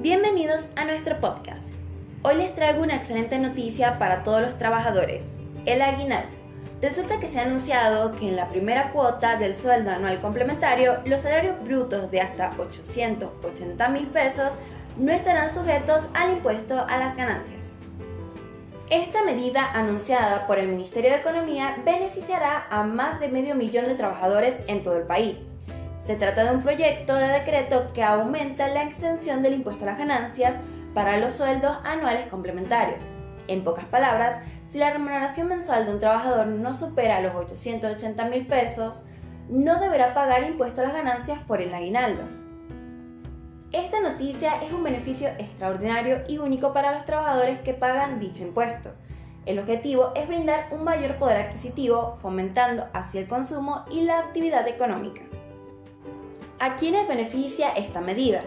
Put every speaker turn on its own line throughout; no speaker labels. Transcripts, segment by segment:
Bienvenidos a nuestro podcast. Hoy les traigo una excelente noticia para todos los trabajadores, el aguinaldo. Resulta que se ha anunciado que en la primera cuota del sueldo anual complementario, los salarios brutos de hasta 880 mil pesos no estarán sujetos al impuesto a las ganancias. Esta medida anunciada por el Ministerio de Economía beneficiará a más de medio millón de trabajadores en todo el país. Se trata de un proyecto de decreto que aumenta la exención del impuesto a las ganancias para los sueldos anuales complementarios. En pocas palabras, si la remuneración mensual de un trabajador no supera los 880 mil pesos, no deberá pagar impuesto a las ganancias por el aguinaldo. Esta noticia es un beneficio extraordinario y único para los trabajadores que pagan dicho impuesto. El objetivo es brindar un mayor poder adquisitivo, fomentando así el consumo y la actividad económica. ¿A quiénes beneficia esta medida?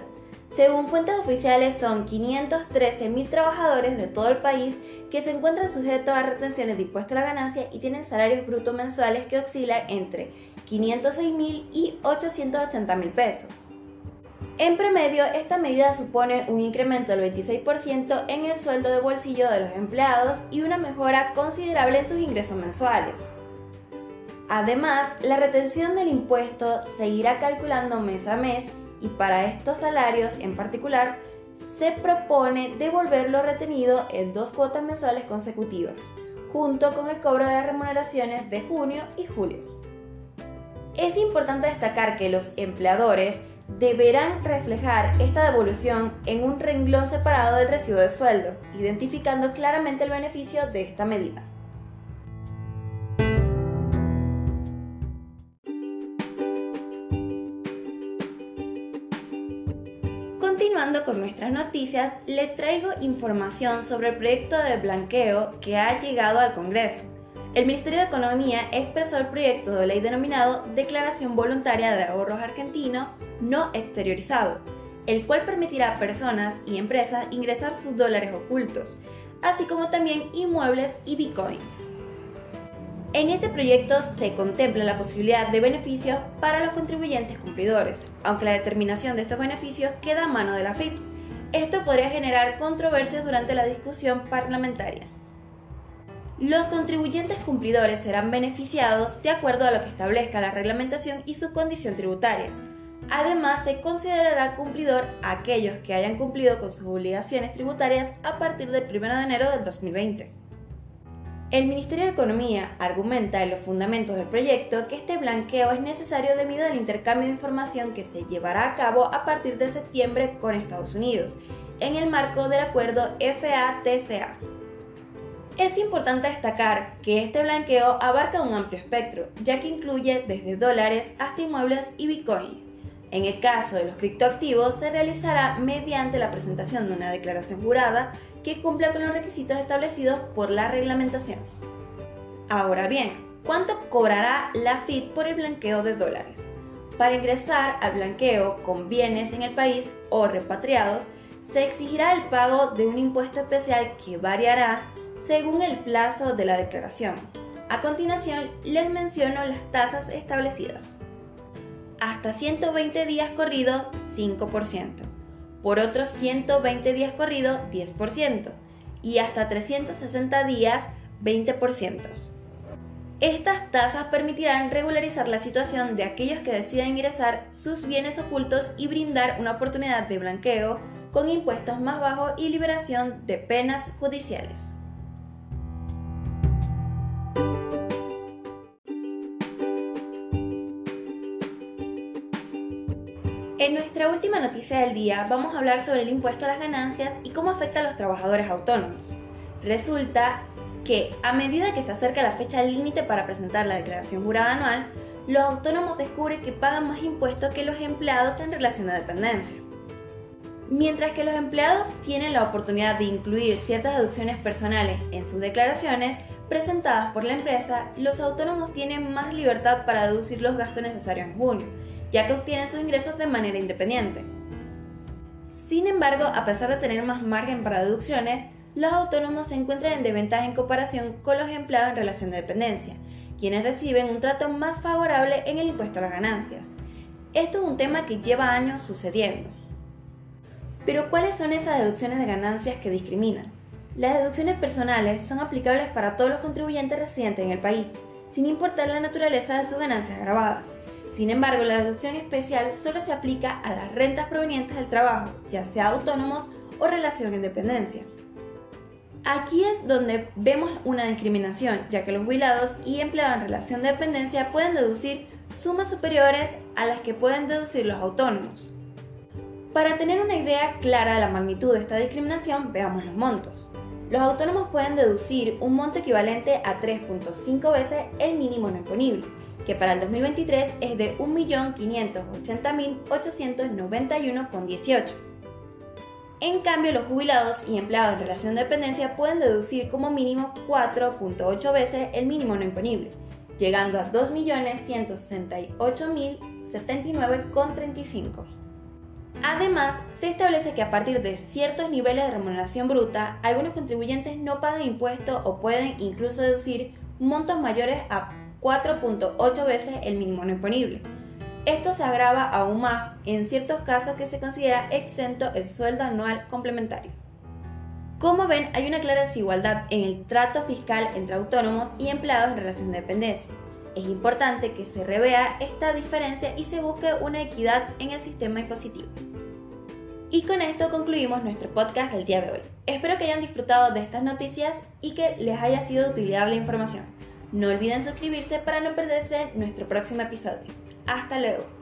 Según fuentes oficiales, son 513.000 trabajadores de todo el país que se encuentran sujetos a retenciones de impuesto a la ganancia y tienen salarios brutos mensuales que oscilan entre 506.000 y 880.000 pesos. En promedio, esta medida supone un incremento del 26% en el sueldo de bolsillo de los empleados y una mejora considerable en sus ingresos mensuales. Además, la retención del impuesto se irá calculando mes a mes y para estos salarios en particular se propone devolver lo retenido en dos cuotas mensuales consecutivas, junto con el cobro de las remuneraciones de junio y julio. Es importante destacar que los empleadores deberán reflejar esta devolución en un renglón separado del recibo de sueldo, identificando claramente el beneficio de esta medida. Continuando con nuestras noticias, les traigo información sobre el proyecto de blanqueo que ha llegado al Congreso. El Ministerio de Economía expresó el proyecto de ley denominado Declaración Voluntaria de Ahorros Argentino No Exteriorizado, el cual permitirá a personas y empresas ingresar sus dólares ocultos, así como también inmuebles y bitcoins. En este proyecto se contempla la posibilidad de beneficios para los contribuyentes cumplidores, aunque la determinación de estos beneficios queda a mano de la FIT. Esto podría generar controversias durante la discusión parlamentaria. Los contribuyentes cumplidores serán beneficiados de acuerdo a lo que establezca la reglamentación y su condición tributaria. Además, se considerará cumplidor a aquellos que hayan cumplido con sus obligaciones tributarias a partir del 1 de enero del 2020. El Ministerio de Economía argumenta en los fundamentos del proyecto que este blanqueo es necesario debido al intercambio de información que se llevará a cabo a partir de septiembre con Estados Unidos, en el marco del acuerdo FATCA. Es importante destacar que este blanqueo abarca un amplio espectro, ya que incluye desde dólares hasta inmuebles y bitcoin. En el caso de los criptoactivos, se realizará mediante la presentación de una declaración jurada que cumpla con los requisitos establecidos por la reglamentación. Ahora bien, ¿cuánto cobrará la FIT por el blanqueo de dólares? Para ingresar al blanqueo con bienes en el país o repatriados, se exigirá el pago de un impuesto especial que variará según el plazo de la declaración. A continuación les menciono las tasas establecidas. Hasta 120 días corrido, 5%. Por otros 120 días corrido, 10%. Y hasta 360 días, 20%. Estas tasas permitirán regularizar la situación de aquellos que decidan ingresar sus bienes ocultos y brindar una oportunidad de blanqueo con impuestos más bajos y liberación de penas judiciales. En nuestra última noticia del día vamos a hablar sobre el impuesto a las ganancias y cómo afecta a los trabajadores autónomos. Resulta que a medida que se acerca la fecha límite para presentar la declaración jurada anual, los autónomos descubren que pagan más impuestos que los empleados en relación de dependencia. Mientras que los empleados tienen la oportunidad de incluir ciertas deducciones personales en sus declaraciones presentadas por la empresa, los autónomos tienen más libertad para deducir los gastos necesarios en junio ya que obtienen sus ingresos de manera independiente. Sin embargo, a pesar de tener más margen para deducciones, los autónomos se encuentran en desventaja en comparación con los empleados en relación de dependencia, quienes reciben un trato más favorable en el impuesto a las ganancias. Esto es un tema que lleva años sucediendo. Pero ¿cuáles son esas deducciones de ganancias que discriminan? Las deducciones personales son aplicables para todos los contribuyentes residentes en el país, sin importar la naturaleza de sus ganancias grabadas. Sin embargo, la deducción especial solo se aplica a las rentas provenientes del trabajo, ya sea autónomos o relación en dependencia. Aquí es donde vemos una discriminación, ya que los jubilados y empleados en relación de dependencia pueden deducir sumas superiores a las que pueden deducir los autónomos. Para tener una idea clara de la magnitud de esta discriminación, veamos los montos. Los autónomos pueden deducir un monto equivalente a 3.5 veces el mínimo no imponible, que para el 2023 es de 1.580.891,18. En cambio, los jubilados y empleados en relación de dependencia pueden deducir como mínimo 4.8 veces el mínimo no imponible, llegando a 2.168.079,35. Además, se establece que a partir de ciertos niveles de remuneración bruta, algunos contribuyentes no pagan impuestos o pueden incluso deducir montos mayores a 4.8 veces el mínimo no imponible. Esto se agrava aún más en ciertos casos que se considera exento el sueldo anual complementario. Como ven, hay una clara desigualdad en el trato fiscal entre autónomos y empleados en relación de dependencia. Es importante que se revea esta diferencia y se busque una equidad en el sistema impositivo. Y con esto concluimos nuestro podcast del día de hoy. Espero que hayan disfrutado de estas noticias y que les haya sido de utilidad la información. No olviden suscribirse para no perderse nuestro próximo episodio. Hasta luego.